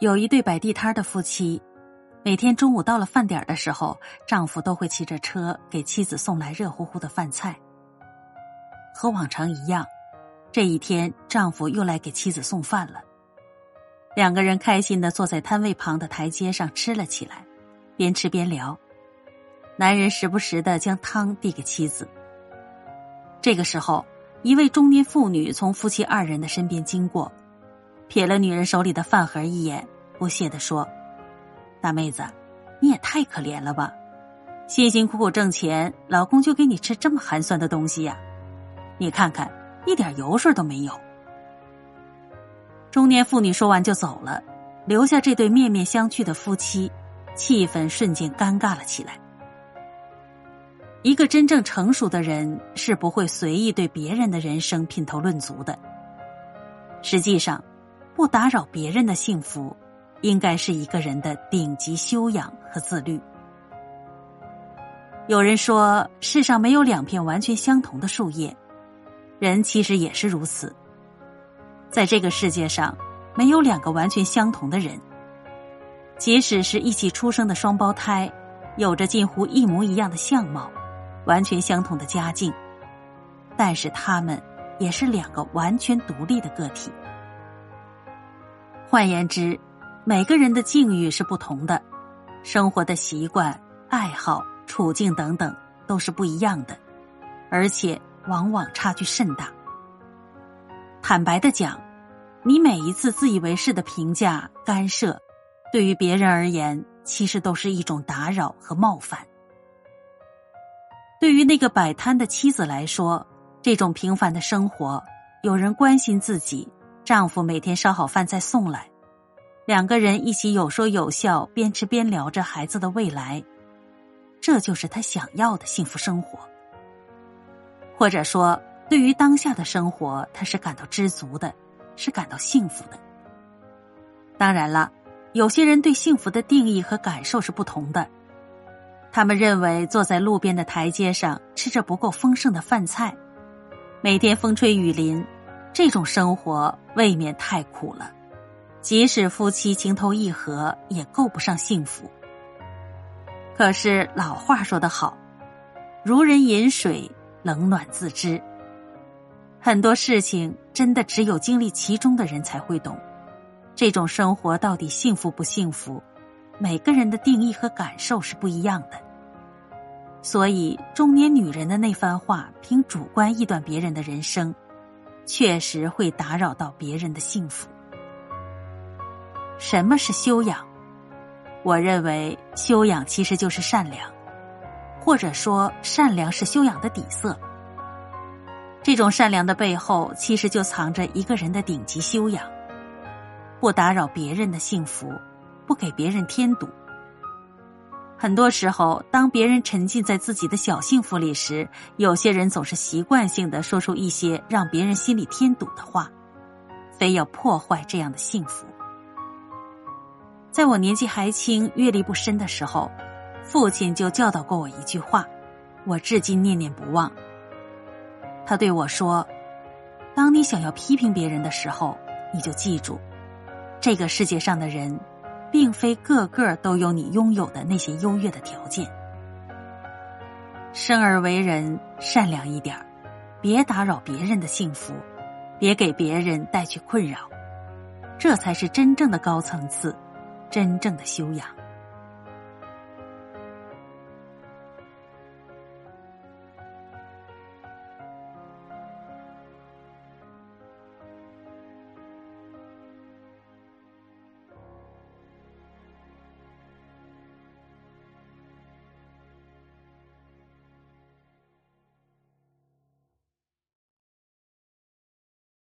有一对摆地摊的夫妻，每天中午到了饭点的时候，丈夫都会骑着车给妻子送来热乎乎的饭菜。和往常一样，这一天丈夫又来给妻子送饭了。两个人开心的坐在摊位旁的台阶上吃了起来，边吃边聊。男人时不时的将汤递给妻子。这个时候，一位中年妇女从夫妻二人的身边经过。瞥了女人手里的饭盒一眼，不屑地说：“大妹子，你也太可怜了吧！辛辛苦苦挣钱，老公就给你吃这么寒酸的东西呀？你看看，一点油水都没有。”中年妇女说完就走了，留下这对面面相觑的夫妻，气氛瞬间尴尬了起来。一个真正成熟的人是不会随意对别人的人生品头论足的。实际上。不打扰别人的幸福，应该是一个人的顶级修养和自律。有人说，世上没有两片完全相同的树叶，人其实也是如此。在这个世界上，没有两个完全相同的人。即使是一起出生的双胞胎，有着近乎一模一样的相貌，完全相同的家境，但是他们也是两个完全独立的个体。换言之，每个人的境遇是不同的，生活的习惯、爱好、处境等等都是不一样的，而且往往差距甚大。坦白的讲，你每一次自以为是的评价、干涉，对于别人而言，其实都是一种打扰和冒犯。对于那个摆摊的妻子来说，这种平凡的生活，有人关心自己。丈夫每天烧好饭菜送来，两个人一起有说有笑，边吃边聊着孩子的未来，这就是她想要的幸福生活。或者说，对于当下的生活，她是感到知足的，是感到幸福的。当然了，有些人对幸福的定义和感受是不同的，他们认为坐在路边的台阶上吃着不够丰盛的饭菜，每天风吹雨淋。这种生活未免太苦了，即使夫妻情投意合，也够不上幸福。可是老话说得好，“如人饮水，冷暖自知。”很多事情真的只有经历其中的人才会懂，这种生活到底幸福不幸福，每个人的定义和感受是不一样的。所以，中年女人的那番话，凭主观臆断别人的人生。确实会打扰到别人的幸福。什么是修养？我认为修养其实就是善良，或者说善良是修养的底色。这种善良的背后，其实就藏着一个人的顶级修养：不打扰别人的幸福，不给别人添堵。很多时候，当别人沉浸在自己的小幸福里时，有些人总是习惯性的说出一些让别人心里添堵的话，非要破坏这样的幸福。在我年纪还轻、阅历不深的时候，父亲就教导过我一句话，我至今念念不忘。他对我说：“当你想要批评别人的时候，你就记住，这个世界上的人。”并非个个都有你拥有的那些优越的条件。生而为人，善良一点别打扰别人的幸福，别给别人带去困扰，这才是真正的高层次，真正的修养。